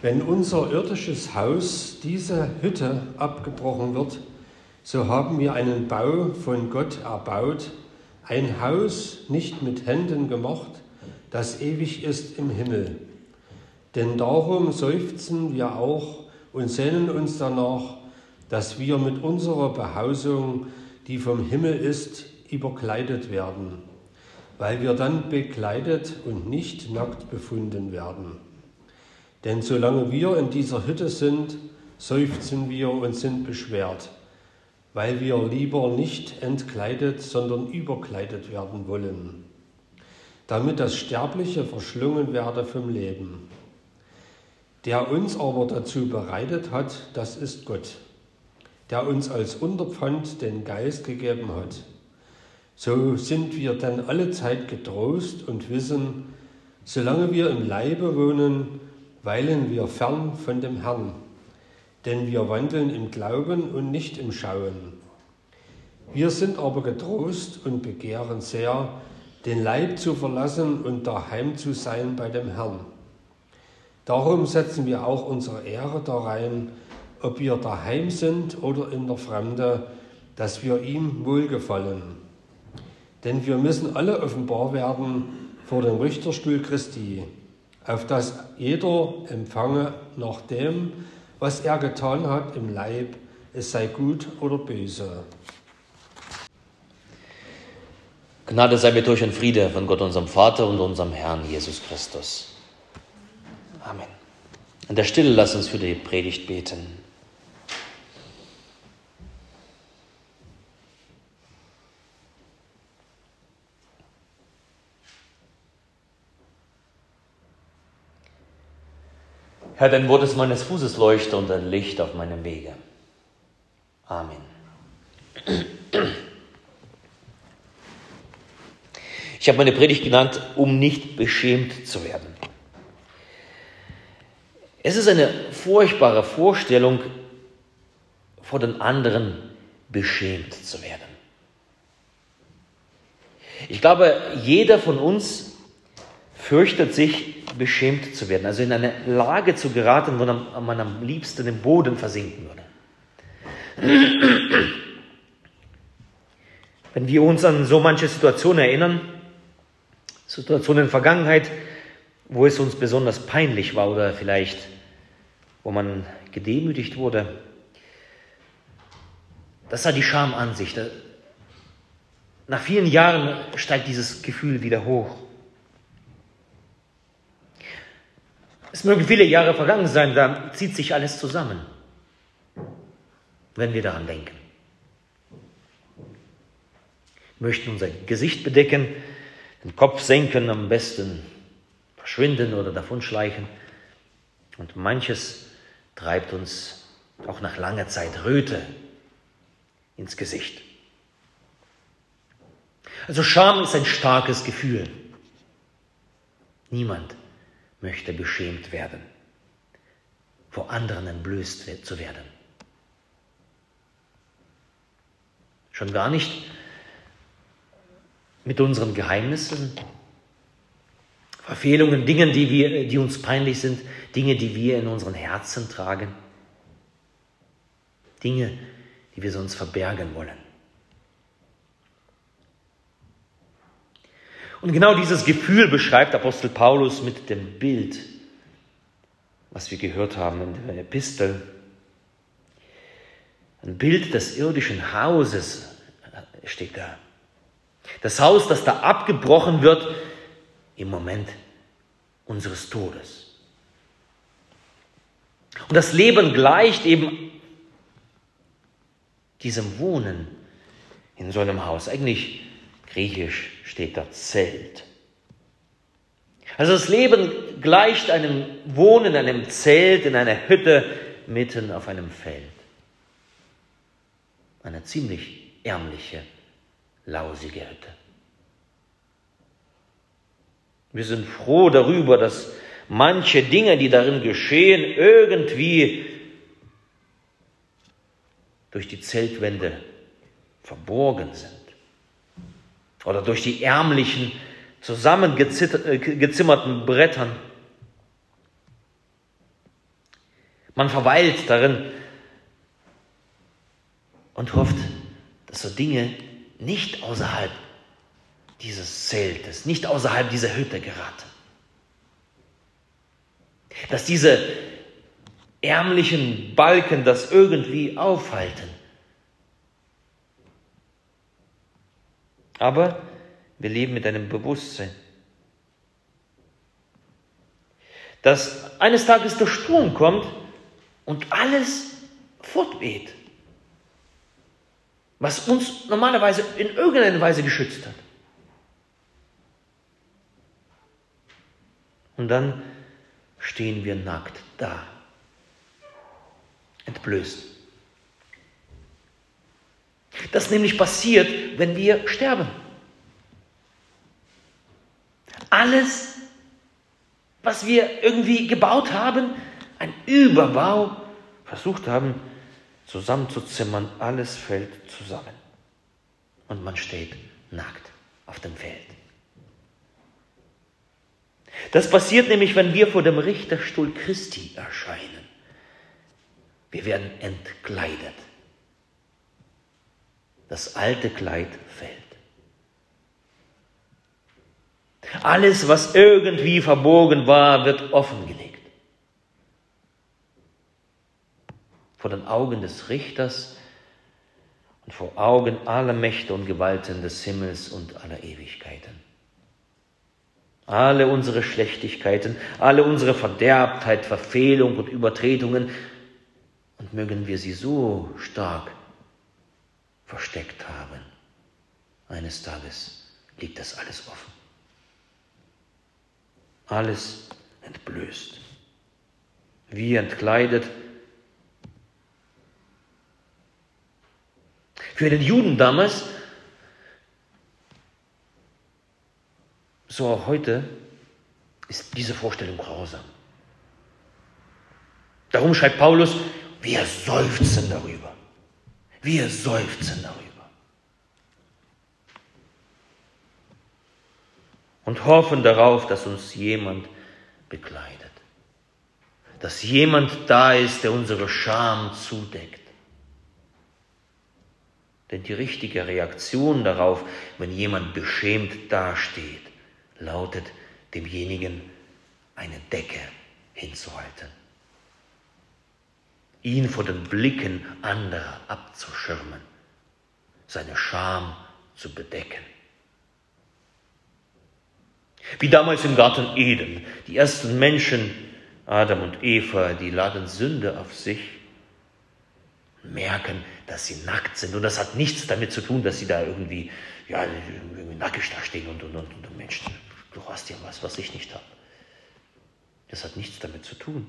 Wenn unser irdisches Haus, diese Hütte, abgebrochen wird, so haben wir einen Bau von Gott erbaut, ein Haus nicht mit Händen gemacht, das ewig ist im Himmel. Denn darum seufzen wir auch und sehnen uns danach, dass wir mit unserer Behausung, die vom Himmel ist, überkleidet werden, weil wir dann bekleidet und nicht nackt befunden werden. Denn solange wir in dieser Hütte sind, seufzen wir und sind beschwert weil wir lieber nicht entkleidet, sondern überkleidet werden wollen, damit das Sterbliche verschlungen werde vom Leben. Der uns aber dazu bereitet hat, das ist Gott, der uns als Unterpfand den Geist gegeben hat. So sind wir dann alle Zeit getrost und wissen, solange wir im Leibe wohnen, weilen wir fern von dem Herrn denn wir wandeln im Glauben und nicht im Schauen. Wir sind aber getrost und begehren sehr, den Leib zu verlassen und daheim zu sein bei dem Herrn. Darum setzen wir auch unsere Ehre darein, ob wir daheim sind oder in der Fremde, dass wir ihm wohlgefallen. Denn wir müssen alle offenbar werden vor dem Richterstuhl Christi, auf dass jeder empfange nach dem, was er getan hat im Leib, es sei gut oder böse. Gnade sei mit euch und Friede von Gott, unserem Vater und unserem Herrn Jesus Christus. Amen. An der Stille lass uns für die Predigt beten. Herr, dein Wort ist meines Fußes Leuchte und ein Licht auf meinem Wege. Amen. Ich habe meine Predigt genannt, um nicht beschämt zu werden. Es ist eine furchtbare Vorstellung, vor den anderen beschämt zu werden. Ich glaube, jeder von uns fürchtet sich beschämt zu werden, also in eine Lage zu geraten, wo man am liebsten im Boden versinken würde. Wenn wir uns an so manche Situationen erinnern, Situationen in der Vergangenheit, wo es uns besonders peinlich war oder vielleicht, wo man gedemütigt wurde, das war die Scham an sich. Nach vielen Jahren steigt dieses Gefühl wieder hoch. Es mögen viele Jahre vergangen sein, da zieht sich alles zusammen, wenn wir daran denken. Wir möchten unser Gesicht bedecken, den Kopf senken, am besten verschwinden oder davonschleichen. Und manches treibt uns auch nach langer Zeit Röte ins Gesicht. Also Scham ist ein starkes Gefühl. Niemand möchte beschämt werden, vor anderen entblößt zu werden. Schon gar nicht mit unseren Geheimnissen, Verfehlungen, Dingen, die, wir, die uns peinlich sind, Dinge, die wir in unseren Herzen tragen, Dinge, die wir sonst verbergen wollen. Und genau dieses Gefühl beschreibt Apostel Paulus mit dem Bild, was wir gehört haben in der Epistel. Ein Bild des irdischen Hauses steht da. Das Haus, das da abgebrochen wird im Moment unseres Todes. Und das Leben gleicht eben diesem Wohnen in so einem Haus. Eigentlich griechisch steht da Zelt. Also das Leben gleicht einem Wohnen in einem Zelt, in einer Hütte mitten auf einem Feld. Eine ziemlich ärmliche, lausige Hütte. Wir sind froh darüber, dass manche Dinge, die darin geschehen, irgendwie durch die Zeltwände verborgen sind oder durch die ärmlichen, zusammengezimmerten Brettern. Man verweilt darin und hofft, dass so Dinge nicht außerhalb dieses Zeltes, nicht außerhalb dieser Hütte geraten. Dass diese ärmlichen Balken das irgendwie aufhalten. Aber wir leben mit einem Bewusstsein, dass eines Tages der Sturm kommt und alles fortweht, was uns normalerweise in irgendeiner Weise geschützt hat. Und dann stehen wir nackt da, entblößt. Das nämlich passiert, wenn wir sterben. Alles, was wir irgendwie gebaut haben, ein Überbau versucht haben zusammenzuzimmern, alles fällt zusammen. Und man steht nackt auf dem Feld. Das passiert nämlich, wenn wir vor dem Richterstuhl Christi erscheinen. Wir werden entkleidet. Das alte Kleid fällt. Alles, was irgendwie verborgen war, wird offengelegt. Vor den Augen des Richters und vor Augen aller Mächte und Gewalten des Himmels und aller Ewigkeiten alle unsere Schlechtigkeiten, alle unsere Verderbtheit, Verfehlung und Übertretungen, und mögen wir sie so stark versteckt haben. Eines Tages liegt das alles offen. Alles entblößt. Wie entkleidet. Für den Juden damals So auch heute ist diese Vorstellung grausam. Darum schreibt Paulus, wir seufzen darüber. Wir seufzen darüber. Und hoffen darauf, dass uns jemand bekleidet. Dass jemand da ist, der unsere Scham zudeckt. Denn die richtige Reaktion darauf, wenn jemand beschämt dasteht, lautet, demjenigen eine Decke hinzuhalten, ihn vor den Blicken anderer abzuschirmen, seine Scham zu bedecken. Wie damals im Garten Eden, die ersten Menschen, Adam und Eva, die laden Sünde auf sich, merken, dass sie nackt sind. Und das hat nichts damit zu tun, dass sie da irgendwie, ja, irgendwie nackig da stehen und, und, und, und Menschen du hast ja was, was ich nicht habe. Das hat nichts damit zu tun,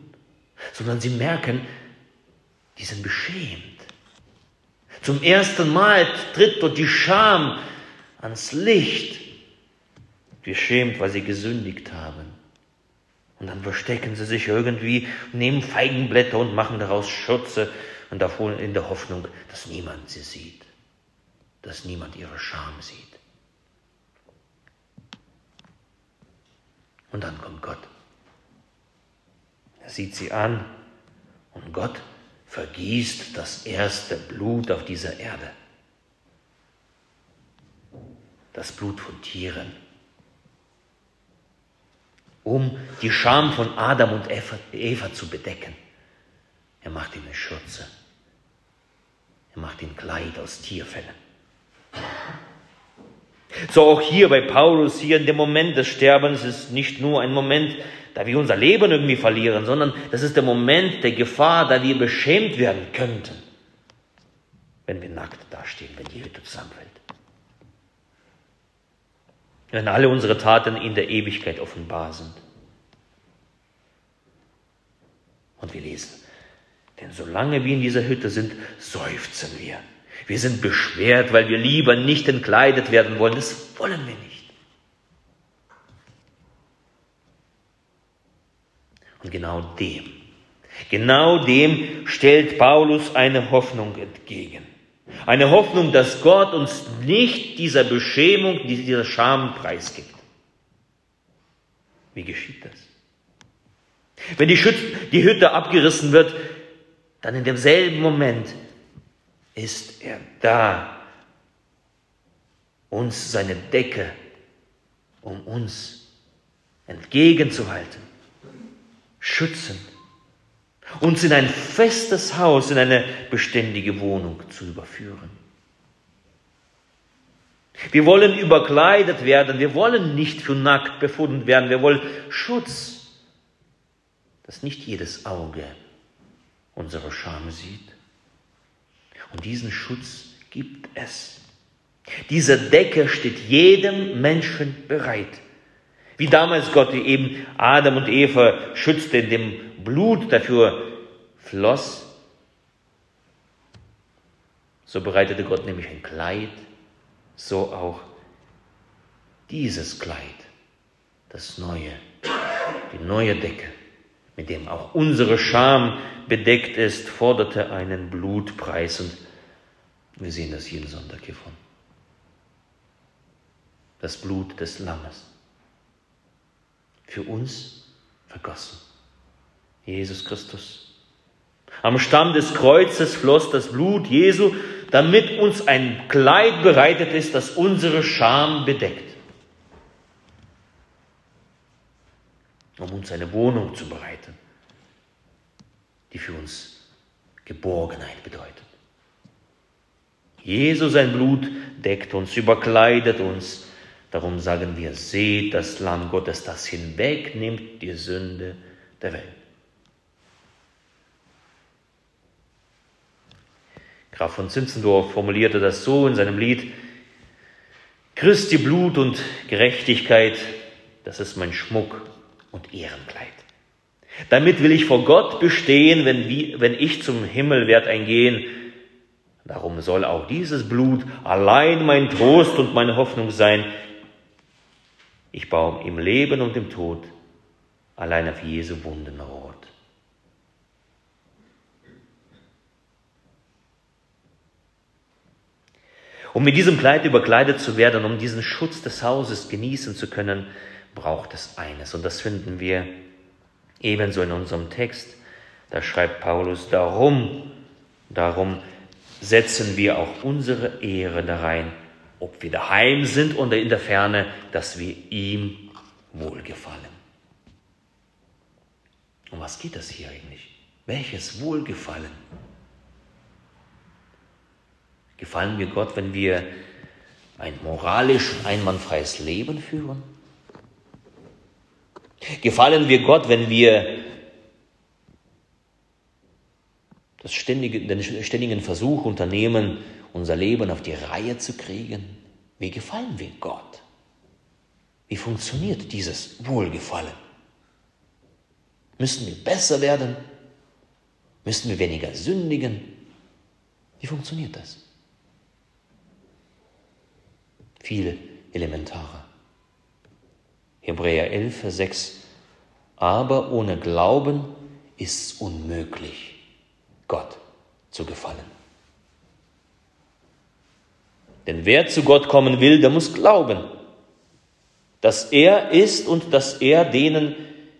sondern sie merken, die sind beschämt. Zum ersten Mal tritt dort die Scham ans Licht, beschämt, weil sie gesündigt haben. Und dann verstecken sie sich irgendwie, nehmen Feigenblätter und machen daraus Schürze und davor in der Hoffnung, dass niemand sie sieht, dass niemand ihre Scham sieht. Und dann kommt Gott. Er sieht sie an und Gott vergießt das erste Blut auf dieser Erde. Das Blut von Tieren. Um die Scham von Adam und Eva, Eva zu bedecken. Er macht ihnen Schürze. Er macht ihnen Kleid aus Tierfällen. So auch hier bei Paulus, hier in dem Moment des Sterbens ist nicht nur ein Moment, da wir unser Leben irgendwie verlieren, sondern das ist der Moment der Gefahr, da wir beschämt werden könnten, wenn wir nackt dastehen, wenn die Hütte zusammenfällt. Wenn alle unsere Taten in der Ewigkeit offenbar sind. Und wir lesen, denn solange wir in dieser Hütte sind, seufzen wir. Wir sind beschwert, weil wir lieber nicht entkleidet werden wollen. Das wollen wir nicht. Und genau dem, genau dem stellt Paulus eine Hoffnung entgegen. Eine Hoffnung, dass Gott uns nicht dieser Beschämung, dieser Scham preisgibt. Wie geschieht das? Wenn die, Hütte abgerissen wird, dann in demselben Moment ist er da, uns seine Decke um uns entgegenzuhalten, schützend, uns in ein festes Haus, in eine beständige Wohnung zu überführen. Wir wollen überkleidet werden, wir wollen nicht für nackt befunden werden, wir wollen Schutz, dass nicht jedes Auge unsere Scham sieht. Und diesen Schutz gibt es. Diese Decke steht jedem Menschen bereit. Wie damals Gott eben Adam und Eva schützte, indem Blut dafür floss, so bereitete Gott nämlich ein Kleid so auch dieses Kleid, das neue, die neue Decke, mit dem auch unsere Scham bedeckt ist, forderte einen Blutpreis und wir sehen das jeden Sonntag hiervon. Das Blut des Lammes. Für uns vergossen. Jesus Christus. Am Stamm des Kreuzes floss das Blut Jesu damit uns ein Kleid bereitet ist, das unsere Scham bedeckt. Um uns eine Wohnung zu bereiten, die für uns Geborgenheit bedeutet. Jesus sein Blut deckt uns, überkleidet uns. Darum sagen wir, seht das Lamm Gottes, das hinwegnimmt die Sünde der Welt. Graf von Zinzendorf formulierte das so in seinem Lied, Christi Blut und Gerechtigkeit, das ist mein Schmuck und Ehrenkleid. Damit will ich vor Gott bestehen, wenn, wenn ich zum Himmel werd eingehen. Darum soll auch dieses Blut allein mein Trost und meine Hoffnung sein. Ich baue im Leben und im Tod allein auf Jesu Wunden rot. Um mit diesem Kleid überkleidet zu werden, um diesen Schutz des Hauses genießen zu können, braucht es eines. Und das finden wir ebenso in unserem Text. Da schreibt Paulus, darum, darum setzen wir auch unsere Ehre da rein, ob wir daheim sind oder in der Ferne, dass wir ihm wohlgefallen. Um was geht das hier eigentlich? Welches Wohlgefallen? Gefallen wir Gott, wenn wir ein moralisch einwandfreies Leben führen? Gefallen wir Gott, wenn wir das ständige, den ständigen Versuch unternehmen, unser Leben auf die Reihe zu kriegen? Wie gefallen wir Gott? Wie funktioniert dieses Wohlgefallen? Müssen wir besser werden? Müssen wir weniger sündigen? Wie funktioniert das? viel elementarer. Hebräer 11, Vers 6. Aber ohne Glauben ist es unmöglich, Gott zu gefallen. Denn wer zu Gott kommen will, der muss glauben, dass er ist und dass er denen,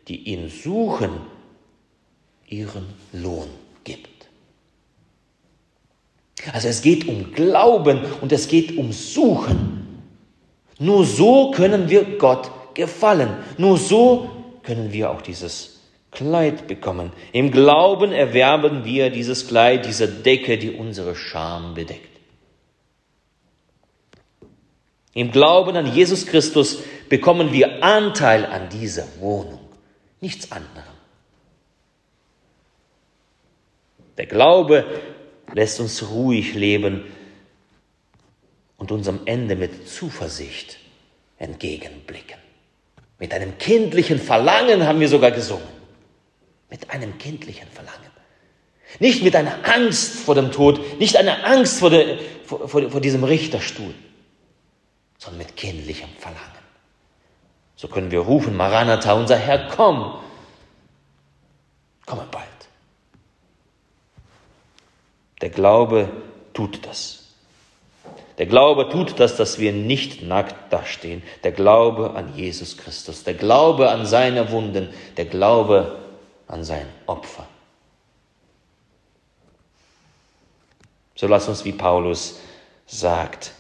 die ihn suchen, ihren Lohn gibt. Also es geht um Glauben und es geht um Suchen. Nur so können wir Gott gefallen. Nur so können wir auch dieses Kleid bekommen. Im Glauben erwerben wir dieses Kleid, diese Decke, die unsere Scham bedeckt. Im Glauben an Jesus Christus bekommen wir Anteil an dieser Wohnung, nichts anderem. Der Glaube lässt uns ruhig leben und unserem Ende mit Zuversicht entgegenblicken. Mit einem kindlichen Verlangen haben wir sogar gesungen. Mit einem kindlichen Verlangen. Nicht mit einer Angst vor dem Tod, nicht einer Angst vor, der, vor, vor, vor diesem Richterstuhl, sondern mit kindlichem Verlangen. So können wir rufen, Maranatha, unser Herr, komm, komme bald. Der Glaube tut das. Der Glaube tut das, dass wir nicht nackt dastehen. Der Glaube an Jesus Christus, der Glaube an seine Wunden, der Glaube an sein Opfer. So lass uns, wie Paulus sagt,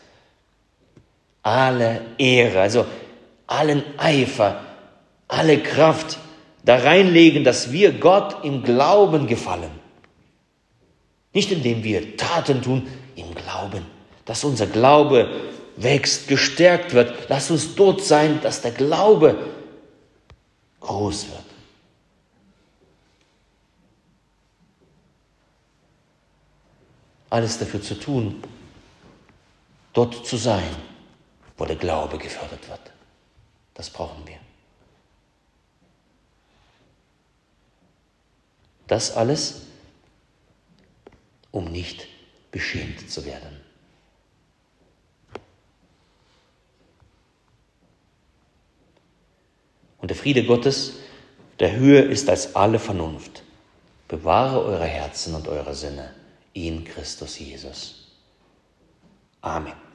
alle Ehre, also allen Eifer, alle Kraft da reinlegen, dass wir Gott im Glauben gefallen. Nicht indem wir Taten tun, im Glauben, dass unser Glaube wächst, gestärkt wird. Lass uns dort sein, dass der Glaube groß wird. Alles dafür zu tun, dort zu sein, wo der Glaube gefördert wird. Das brauchen wir. Das alles, um nicht beschämt zu werden. Und der Friede Gottes, der höher ist als alle Vernunft, bewahre eure Herzen und eure Sinne in Christus Jesus. Amen.